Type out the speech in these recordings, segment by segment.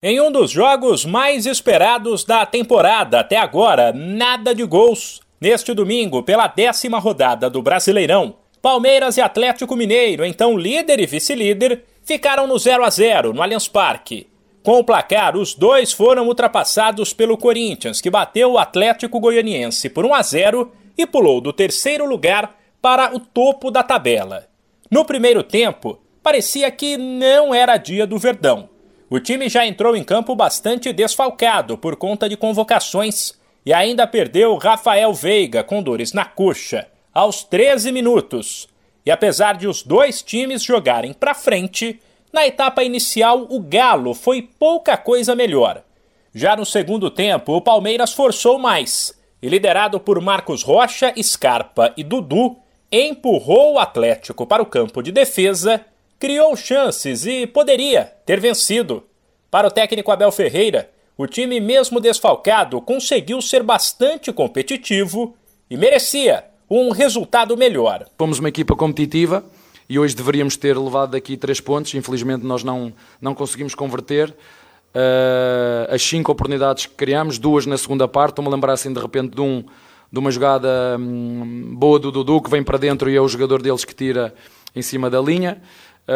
Em um dos jogos mais esperados da temporada até agora, nada de gols. Neste domingo, pela décima rodada do Brasileirão, Palmeiras e Atlético Mineiro, então líder e vice-líder, ficaram no 0 a 0 no Allianz Parque. Com o placar, os dois foram ultrapassados pelo Corinthians, que bateu o Atlético Goianiense por 1 a 0 e pulou do terceiro lugar para o topo da tabela. No primeiro tempo, parecia que não era dia do Verdão. O time já entrou em campo bastante desfalcado por conta de convocações e ainda perdeu Rafael Veiga com dores na coxa aos 13 minutos. E apesar de os dois times jogarem para frente, na etapa inicial o Galo foi pouca coisa melhor. Já no segundo tempo, o Palmeiras forçou mais e, liderado por Marcos Rocha, Scarpa e Dudu, empurrou o Atlético para o campo de defesa criou chances e poderia ter vencido. Para o técnico Abel Ferreira, o time, mesmo desfalcado, conseguiu ser bastante competitivo e merecia um resultado melhor. Fomos uma equipa competitiva e hoje deveríamos ter levado daqui três pontos. Infelizmente, nós não, não conseguimos converter. Uh, as cinco oportunidades que criámos, duas na segunda parte. Estou-me a lembrar assim de repente de, um, de uma jogada hum, boa do Dudu que vem para dentro e é o jogador deles que tira em cima da linha.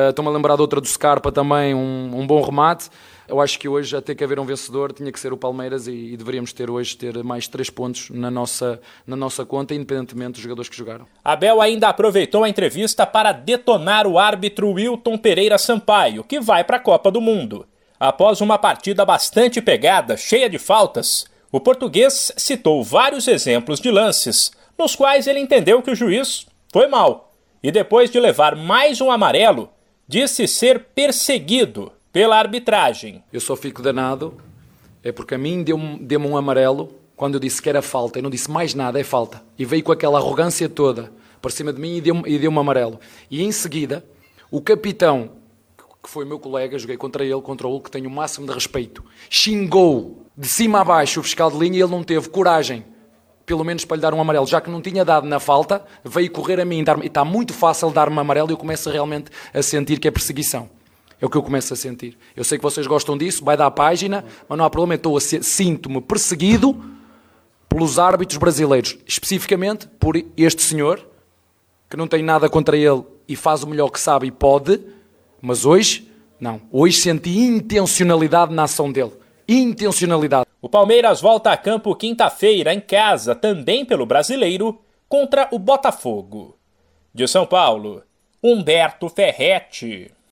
Estou-me a lembrar de outra do Scarpa também, um, um, bom remate. Eu acho que hoje, até que haver um vencedor, tinha que ser o Palmeiras e, e, deveríamos ter hoje ter mais três pontos na nossa, na nossa conta, independentemente dos jogadores que jogaram. Abel ainda aproveitou a entrevista para detonar o árbitro Wilton Pereira Sampaio, que vai para a Copa do Mundo. Após uma partida bastante pegada, cheia de faltas, o português citou vários exemplos de lances nos quais ele entendeu que o juiz foi mal. E depois de levar mais um amarelo, disse ser perseguido pela arbitragem. Eu só fico danado, é porque a mim deu-me deu um amarelo quando eu disse que era falta. Eu não disse mais nada, é falta. E veio com aquela arrogância toda para cima de mim e deu-me e deu amarelo. E em seguida, o capitão, que foi meu colega, joguei contra ele, contra o que tenho o máximo de respeito, xingou de cima a baixo o fiscal de linha e ele não teve coragem pelo menos para lhe dar um amarelo, já que não tinha dado na falta, veio correr a mim e está muito fácil dar-me amarelo e eu começo realmente a sentir que é perseguição. É o que eu começo a sentir. Eu sei que vocês gostam disso, vai dar a página, mas não há problema, eu sinto-me perseguido pelos árbitros brasileiros, especificamente por este senhor, que não tem nada contra ele e faz o melhor que sabe e pode, mas hoje, não. Hoje senti intencionalidade na ação dele. Intencionalidade. O Palmeiras volta a campo quinta-feira em casa, também pelo Brasileiro, contra o Botafogo. De São Paulo, Humberto Ferretti.